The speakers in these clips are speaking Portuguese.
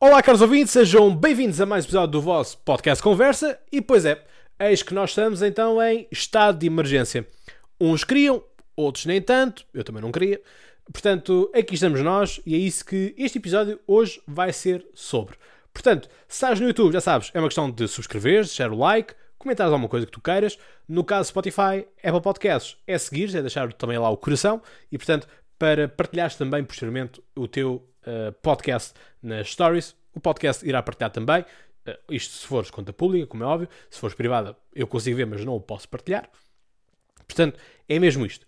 Olá, caros ouvintes, sejam bem-vindos a mais um episódio do vosso podcast Conversa. E pois é, eis que nós estamos então em estado de emergência. Uns queriam, outros nem tanto, eu também não queria. Portanto, aqui estamos nós e é isso que este episódio hoje vai ser sobre. Portanto, se estás no YouTube, já sabes, é uma questão de subscrever, deixar o like, comentares alguma coisa que tu queiras. No caso Spotify, Apple Podcasts, é seguir, é deixar também lá o coração e, portanto, para partilhares também posteriormente o teu uh, podcast nas stories. O podcast irá partilhar também. Uh, isto se fores conta pública, como é óbvio. Se fores privada, eu consigo ver, mas não o posso partilhar. Portanto, é mesmo isto.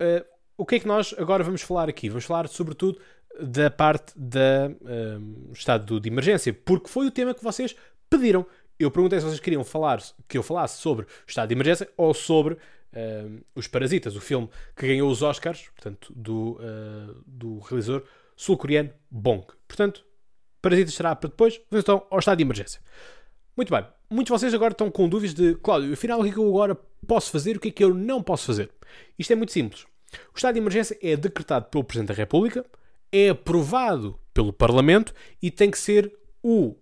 Uh, o que é que nós agora vamos falar aqui? Vamos falar, sobretudo, da parte do estado de emergência, porque foi o tema que vocês pediram. Eu perguntei se vocês queriam falar que eu falasse sobre o estado de emergência ou sobre Os Parasitas, o filme que ganhou os Oscars, portanto, do, uh, do realizador sul-coreano Bong. Portanto, Parasitas será para depois. Vamos então ao estado de emergência. Muito bem. Muitos de vocês agora estão com dúvidas de, Cláudio, afinal, o que é que eu agora posso fazer o que é que eu não posso fazer? Isto é muito simples. O estado de emergência é decretado pelo Presidente da República, é aprovado pelo Parlamento e tem que ser o uh,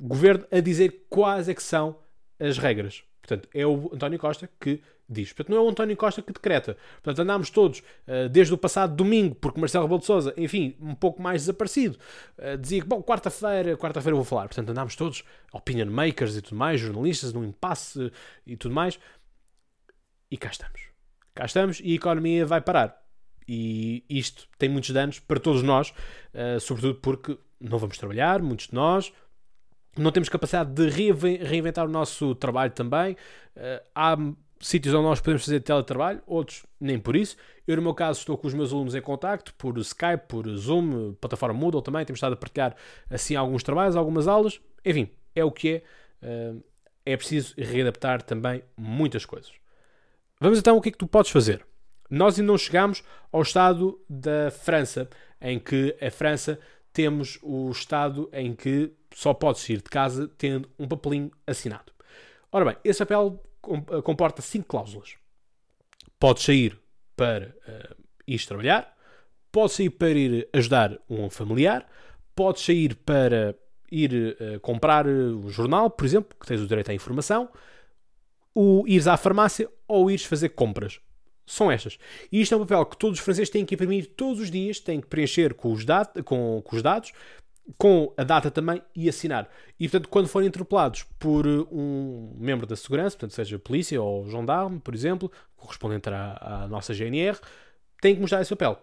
Governo a dizer quais é que são as regras. Portanto, é o António Costa que diz. Portanto, não é o António Costa que decreta. Portanto, andámos todos, uh, desde o passado domingo, porque Marcelo Rebelo de Sousa, enfim, um pouco mais desaparecido, uh, dizia que, bom, quarta-feira, quarta-feira vou falar. Portanto, andámos todos, opinion makers e tudo mais, jornalistas, num impasse e tudo mais. E cá estamos. Cá estamos e a economia vai parar. E isto tem muitos danos para todos nós, uh, sobretudo porque não vamos trabalhar, muitos de nós, não temos capacidade de reinventar o nosso trabalho também. Há sítios onde nós podemos fazer teletrabalho, outros nem por isso. Eu, no meu caso, estou com os meus alunos em contacto por Skype, por Zoom, plataforma Moodle também. Temos estado a partilhar assim alguns trabalhos, algumas aulas. Enfim, é o que é. Uh, é preciso readaptar também muitas coisas. Vamos então o que é que tu podes fazer. Nós ainda não chegamos ao estado da França, em que a França temos o estado em que só podes sair de casa tendo um papelinho assinado. Ora bem, esse papel eh, comporta cinco cláusulas. Podes sair para uh, ir trabalhar, podes sair para ir ajudar um familiar, podes sair para ir uh, comprar um jornal, por exemplo, que tens o direito à informação, o ires à farmácia ou ires fazer compras. São estas. E isto é um papel que todos os franceses têm que imprimir todos os dias, têm que preencher com os, dat com, com os dados com a data também e assinar. E portanto, quando forem interpelados por uh, um membro da segurança, portanto, seja polícia ou gendarme, por exemplo, correspondente à, à nossa GNR, têm que mostrar esse papel.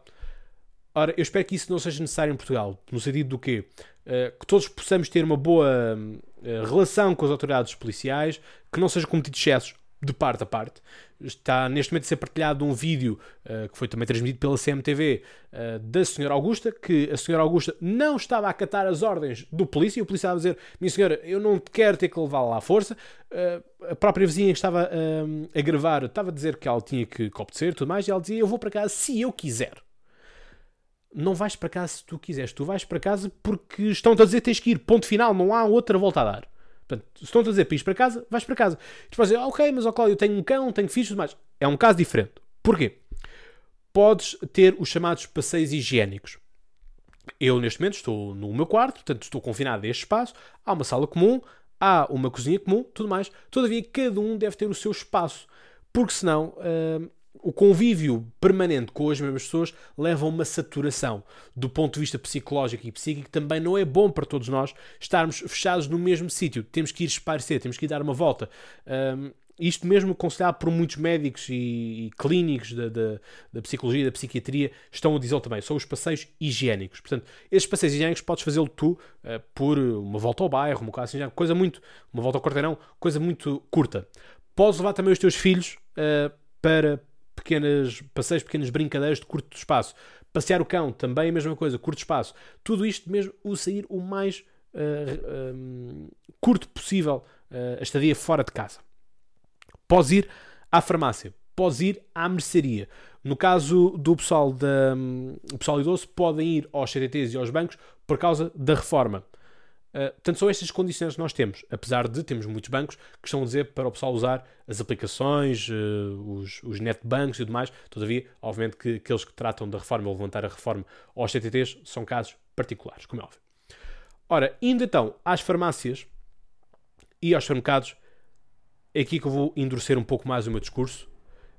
Ora, eu espero que isso não seja necessário em Portugal, no sentido do quê? Uh, que todos possamos ter uma boa uh, relação com as autoridades policiais, que não sejam cometidos excessos de parte a parte. Está neste momento a ser partilhado um vídeo uh, que foi também transmitido pela CMTV uh, da Senhora Augusta, que a Senhora Augusta não estava a acatar as ordens do polícia, e o polícia estava a dizer: Minha senhora, eu não quero ter que levá-la à força. Uh, a própria vizinha que estava a gravar estava a dizer que ela tinha que obedecer tudo mais, e ela dizia: Eu vou para casa se eu quiser. Não vais para casa se tu quiseres, tu vais para casa porque estão-te a dizer que tens que ir, ponto final, não há outra volta a dar. Portanto, se estão a dizer para para casa, vais para casa. E vais dizer, ok, mas ó Cláudio, eu tenho um cão, tenho filhos mais. É um caso diferente. Porquê? Podes ter os chamados passeios higiênicos. Eu, neste momento, estou no meu quarto, portanto, estou confinado a este espaço. Há uma sala comum, há uma cozinha comum, tudo mais. Todavia, cada um deve ter o seu espaço. Porque senão, uh, o convívio permanente com as mesmas pessoas leva a uma saturação do ponto de vista psicológico e psíquico também não é bom para todos nós estarmos fechados no mesmo sítio temos que ir esparecer, temos que ir dar uma volta um, isto mesmo aconselhado por muitos médicos e, e clínicos da, da, da, psicologia da psiquiatria estão a dizer também, são os passeios higiênicos. Portanto, esses passeios higiênicos podes fazê-lo tu uh, por uma volta ao bairro, uma coisa assim, coisa muito, uma volta ao quarteirão, coisa muito curta. Podes levar também os teus filhos uh, para pequenas passeios, pequenas brincadeiras de curto espaço. Passear o cão, também a mesma coisa, curto espaço. Tudo isto mesmo, o sair o mais uh, eh, um, curto possível, uh, a estadia fora de casa. Podes ir à farmácia, podes ir à mercearia. No caso do pessoal, da, um, pessoal idoso, podem ir aos CTTs e aos bancos por causa da reforma. Uh, portanto, são estas condições que nós temos, apesar de termos muitos bancos que estão a dizer para o pessoal usar as aplicações, uh, os, os netbancos e tudo mais. Todavia, obviamente que aqueles que tratam da reforma ou levantar a reforma aos CTTs são casos particulares, como é óbvio. Ora, indo então às farmácias e aos supermercados, é aqui que eu vou endurecer um pouco mais o meu discurso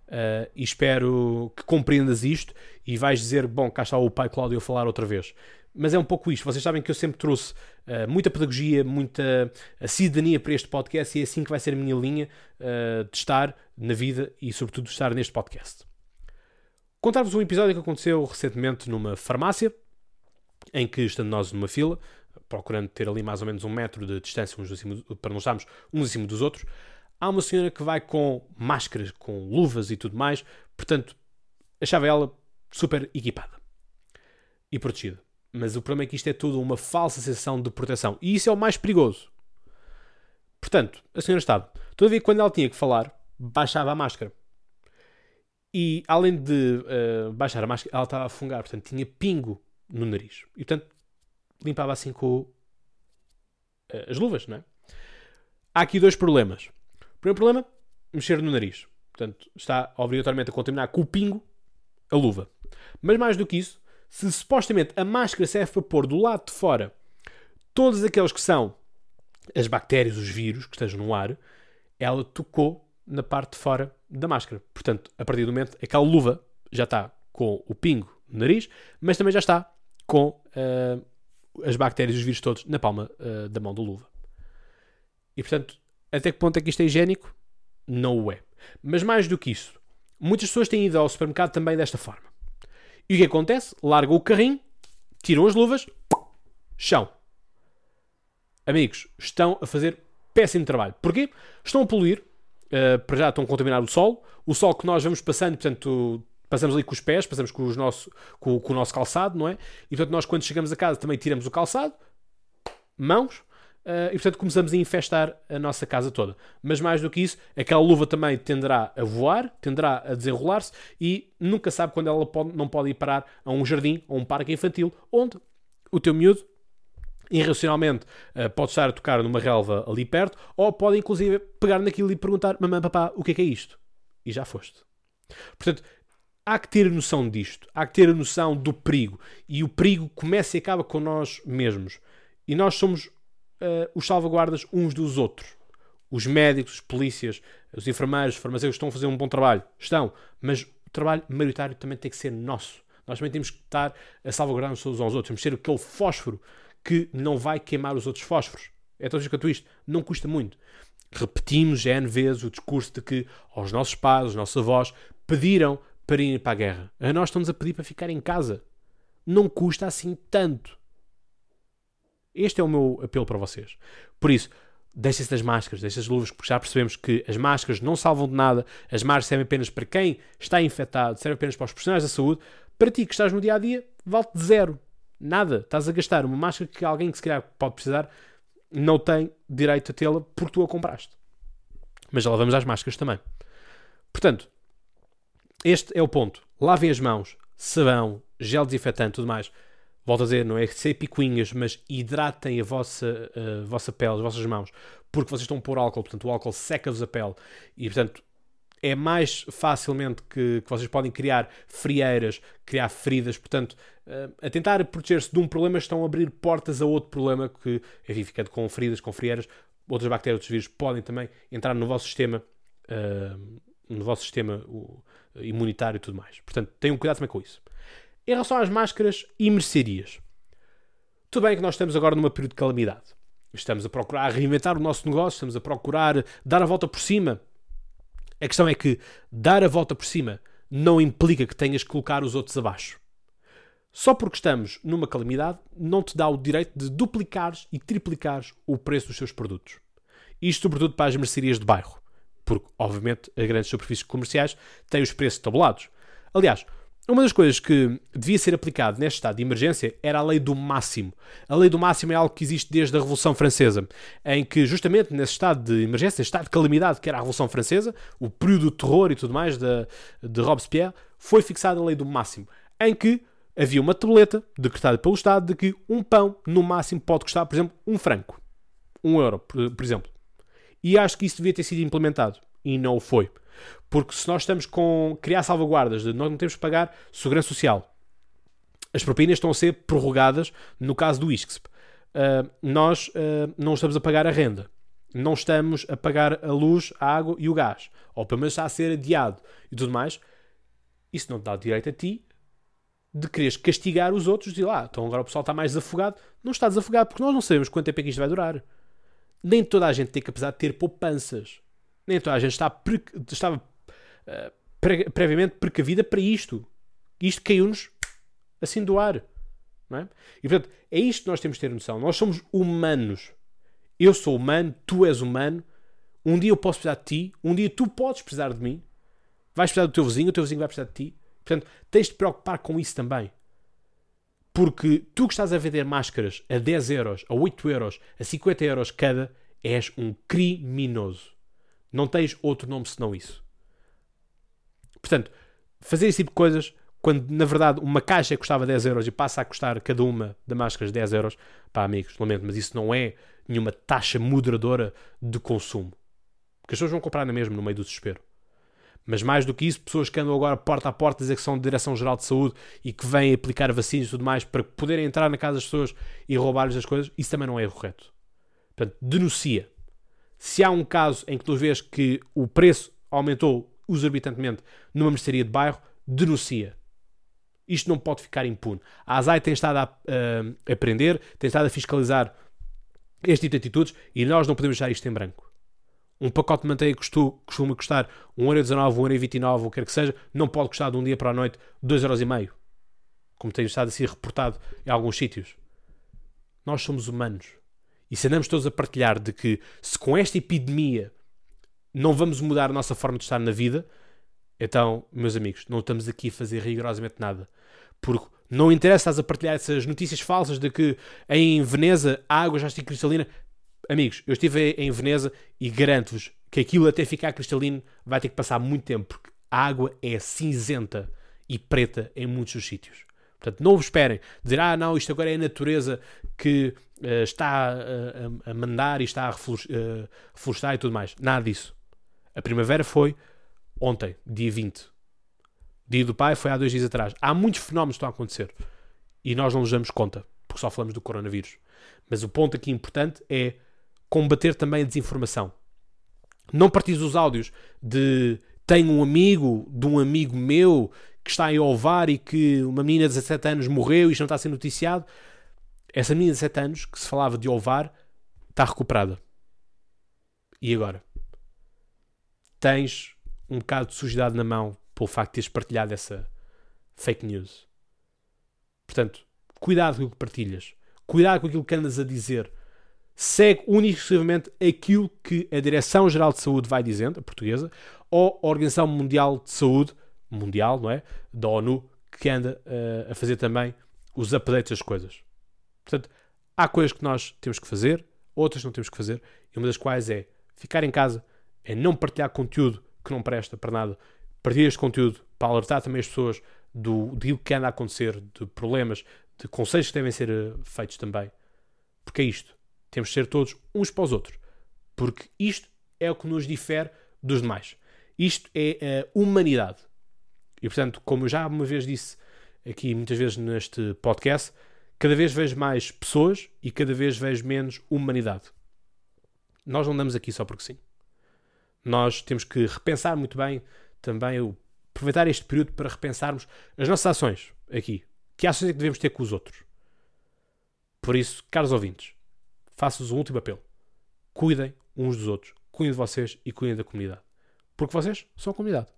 uh, e espero que compreendas isto e vais dizer, bom, cá está o pai Cláudio a falar outra vez. Mas é um pouco isto. Vocês sabem que eu sempre trouxe uh, muita pedagogia, muita cidadania para este podcast e é assim que vai ser a minha linha uh, de estar na vida e, sobretudo, de estar neste podcast. Contar-vos um episódio que aconteceu recentemente numa farmácia, em que, estando nós numa fila, procurando ter ali mais ou menos um metro de distância uns acima, para não estarmos uns acima dos outros, há uma senhora que vai com máscaras, com luvas e tudo mais, portanto, achava ela super equipada e protegida. Mas o problema é que isto é tudo uma falsa sensação de proteção. E isso é o mais perigoso. Portanto, a senhora estava. Todavia, quando ela tinha que falar, baixava a máscara. E além de uh, baixar a máscara, ela estava a fungar. Portanto, tinha pingo no nariz. E portanto, limpava assim com uh, as luvas, não é? Há aqui dois problemas. O primeiro problema, mexer no nariz. Portanto, está obrigatoriamente a contaminar com o pingo a luva. Mas mais do que isso, se supostamente a máscara serve para pôr do lado de fora todos aqueles que são as bactérias, os vírus que estejam no ar, ela tocou na parte de fora da máscara. Portanto, a partir do momento, aquela luva já está com o pingo no nariz, mas também já está com uh, as bactérias e os vírus todos na palma uh, da mão da luva. E portanto, até que ponto é que isto é higiênico? Não o é. Mas mais do que isso, muitas pessoas têm ido ao supermercado também desta forma. E o que acontece? Largam o carrinho, tiram as luvas, chão. Amigos, estão a fazer péssimo trabalho. Porquê? Estão a poluir, uh, para já estão a contaminar o solo, o solo que nós vamos passando, portanto, passamos ali com os pés, passamos com, os nosso, com, com o nosso calçado, não é? E portanto, nós quando chegamos a casa também tiramos o calçado, mãos, Uh, e portanto começamos a infestar a nossa casa toda. Mas mais do que isso, aquela luva também tenderá a voar, tenderá a desenrolar-se e nunca sabe quando ela pode, não pode ir parar a um jardim ou um parque infantil, onde o teu miúdo irracionalmente uh, pode estar a tocar numa relva ali perto, ou pode inclusive pegar naquilo e perguntar: Mamãe, papá, o que é que é isto? E já foste. Portanto, há que ter noção disto, há que ter noção do perigo. E o perigo começa e acaba com nós mesmos. E nós somos uh, os salvaguardas uns dos outros. Os médicos, os polícias, os enfermeiros, os farmacêuticos estão a fazer um bom trabalho. Estão. Mas o trabalho maioritário também tem que ser nosso. Nós também temos que estar a salvaguardar-nos uns aos outros. Temos que ser aquele fósforo que não vai queimar os outros fósforos. É tão quanto isto. Não custa muito. Repetimos N vezes o discurso de que aos nossos pais, aos nossos avós, pediram para ir para a guerra. A nós estamos a pedir para ficar em casa. Não custa assim tanto. Este é o meu apelo para vocês. Por isso, deixem-se das máscaras, deixem as luvas, porque já percebemos que as máscaras não salvam de nada, as máscaras servem apenas para quem está infectado, servem apenas para os profissionais da saúde. Para ti que estás no dia a dia, vale de zero. Nada. Estás a gastar uma máscara que alguém que se calhar pode precisar não tem direito a tê-la porque tu a compraste. Mas já lá vamos às máscaras também. Portanto, este é o ponto. Lavem as mãos, sabão, gel desinfetante, tudo mais volto a dizer, não é ser picuinhas, mas hidratem a vossa, a vossa pele, as vossas mãos, porque vocês estão a pôr álcool, portanto o álcool seca-vos a pele e, portanto, é mais facilmente que, que, vocês podem criar frieiras, criar feridas, portanto, uh, a tentar proteger-se de um problema estão a abrir portas a outro problema que, enfim, ficando com feridas, com frieiras, outras bactérias, outros vírus podem também entrar no vosso sistema, uh, no vosso sistema imunitário e tudo mais. Portanto, tenham cuidado também com isso. Em relação às máscaras e mercearias, tudo bem que nós estamos agora numa período de calamidade. Estamos a procurar reinventar o nosso negócio, estamos a procurar dar a volta por cima. A questão é que dar a volta por cima não implica que tenhas que colocar os outros abaixo. Só porque estamos numa calamidade não te dá o direito de duplicares e triplicares o preço dos seus produtos. Isto sobretudo para as mercearias de bairro, porque obviamente as grandes superfícies comerciais têm os preços tabulados. Aliás, uma das coisas que devia ser aplicado neste estado de emergência era a lei do máximo. A lei do máximo é algo que existe desde a Revolução Francesa, em que, justamente nesse estado de emergência, estado de calamidade que era a Revolução Francesa, o período de terror e tudo mais de, de Robespierre, foi fixada a lei do máximo, em que havia uma tableta decretada pelo Estado de que um pão, no máximo, pode custar, por exemplo, um franco. Um euro, por exemplo. E acho que isso devia ter sido implementado. E não o foi. Porque se nós estamos com criar salvaguardas de nós não temos que pagar segurança social, as propinas estão a ser prorrogadas no caso do ISCSP. uh, nós uh, não estamos a pagar a renda, não estamos a pagar a luz, a água e o gás, ou pelo menos está a ser adiado e tudo mais, isso não dá direito a ti de quereres castigar os outros e lá, então agora o pessoal está mais desafogado. Não está desafogado porque nós não sabemos quanto tempo é que isto vai durar. Nem toda a gente tem que, apesar de ter poupanças, nem toda a gente está pre, estava uh, pre, previamente precavida para isto. Isto caiu-nos assim do ar. Não é? E portanto, é isto que nós temos de ter noção. Nós somos humanos. Eu sou humano, tu és humano. Um dia eu posso precisar de ti, um dia tu podes precisar de mim. Vais precisar do teu vizinho, o teu vizinho vai precisar de ti. Portanto, tens de te preocupar com isso também. Porque tu que estás a vender máscaras a 10 euros, a 8 euros, a 50 euros cada, és um criminoso. Não tens outro nome senão isso. Portanto, fazer esse tipo de coisas, quando na verdade uma caixa custava 10 euros e passa a custar cada uma de máscaras 10 euros, pá, amigos, lamento, mas isso não é nenhuma taxa moderadora de consumo. Porque as pessoas vão comprar na mesma no meio do desespero. Mas mais do que isso, pessoas que andam agora porta a porta a dizer que são de Direção-Geral de Saúde e que vêm aplicar vacinas e tudo mais para poderem entrar na casa das pessoas e roubar-lhes as coisas, isso também não é correto. Portanto, denuncia. Se há um caso em que tu vês que o preço aumentou exorbitantemente numa mercearia de bairro, denuncia. Isto não pode ficar impune. A ASAI tem estado a uh, aprender, tem estado a fiscalizar este tipo de atitudes e nós não podemos deixar isto em branco. Um pacote de manteiga costuma custar 1,19€, 1,29€, o que quer que seja, não pode custar de um dia para a noite 2,5€. Como tem estado a ser reportado em alguns sítios. Nós somos humanos. E se andamos todos a partilhar de que se com esta epidemia não vamos mudar a nossa forma de estar na vida, então, meus amigos, não estamos aqui a fazer rigorosamente nada. Porque não interessa estás a partilhar essas notícias falsas de que em Veneza a água já está cristalina. Amigos, eu estive em Veneza e garanto-vos que aquilo até ficar cristalino vai ter que passar muito tempo, porque a água é cinzenta e preta em muitos dos sítios. Portanto, não vos esperem dizer, ah, não, isto agora é a natureza que uh, está uh, a mandar e está a eh, reflorestar e tudo mais. Nada disso. A primavera foi ontem, dia 20. Dia do pai foi há dois dias atrás. Há muitos fenómenos que estão a acontecer e nós não nos damos conta, porque só falamos do coronavírus. Mas o ponto aqui importante é combater também a desinformação. Não partilhes os áudios de tenho um amigo de um amigo meu que está em Ovar e que uma menina de 17 anos morreu e isto não está a ser noticiado. Essa menina de 17 anos que se falava de Ovar está recuperada. E agora? Tens um bocado de sujidade na mão pelo facto de teres partilhado essa fake news. Portanto, cuidado com o que partilhas. Cuidado com aquilo que andas a dizer segue unicamente aquilo que a Direção-Geral de Saúde vai dizendo, a portuguesa, ou a Organização Mundial de Saúde, mundial, não é? Da ONU, que anda uh, a fazer também os updates das coisas. Portanto, há coisas que nós temos que fazer, outras não temos que fazer, e uma das quais é ficar em casa, é não partilhar conteúdo que não presta para nada, partilhar este conteúdo para alertar também as pessoas do, do que anda a acontecer, de problemas, de conselhos que devem ser uh, feitos também. Porque é isto. Temos de ser todos uns para os outros. Porque isto é o que nos difere dos demais. Isto é a humanidade. E portanto, como eu já uma vez disse aqui muitas vezes neste podcast, cada vez vejo mais pessoas e cada vez vejo menos humanidade. Nós não andamos aqui só porque sim. Nós temos que repensar muito bem também, aproveitar este período para repensarmos as nossas ações aqui. Que ações é que devemos ter com os outros? Por isso, caros ouvintes, faço-vos um último apelo. Cuidem uns dos outros, cuidem de vocês e cuidem da comunidade. Porque vocês são a comunidade.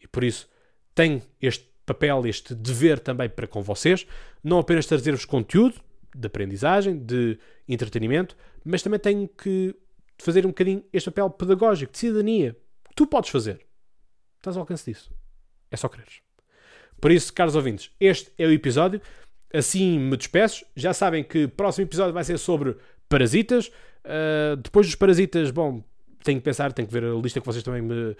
E por isso tenho este papel, este dever também para com vocês, não apenas trazer-vos conteúdo de aprendizagem, de entretenimento, mas também tenho que fazer um bocadinho este papel pedagógico, de cidadania. Tu podes fazer. Estás ao alcance disso. É só quereres. Por isso, caros ouvintes, este é o episódio. Assim me despeço. Já sabem que o próximo episódio vai ser sobre parasitas. Uh, depois dos parasitas, bom, tenho que pensar, tenho que ver a lista que vocês também me uh,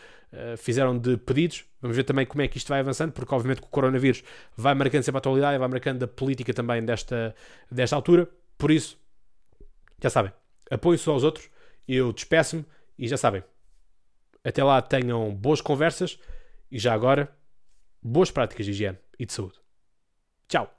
fizeram de pedidos. Vamos ver também como é que isto vai avançando, porque obviamente que o coronavírus vai marcando sempre a atualidade vai marcando a política também desta, desta altura. Por isso, já sabem, apoio-se aos outros. Eu despeço-me e já sabem, até lá tenham boas conversas e já agora, boas práticas de higiene e de saúde. Tchau!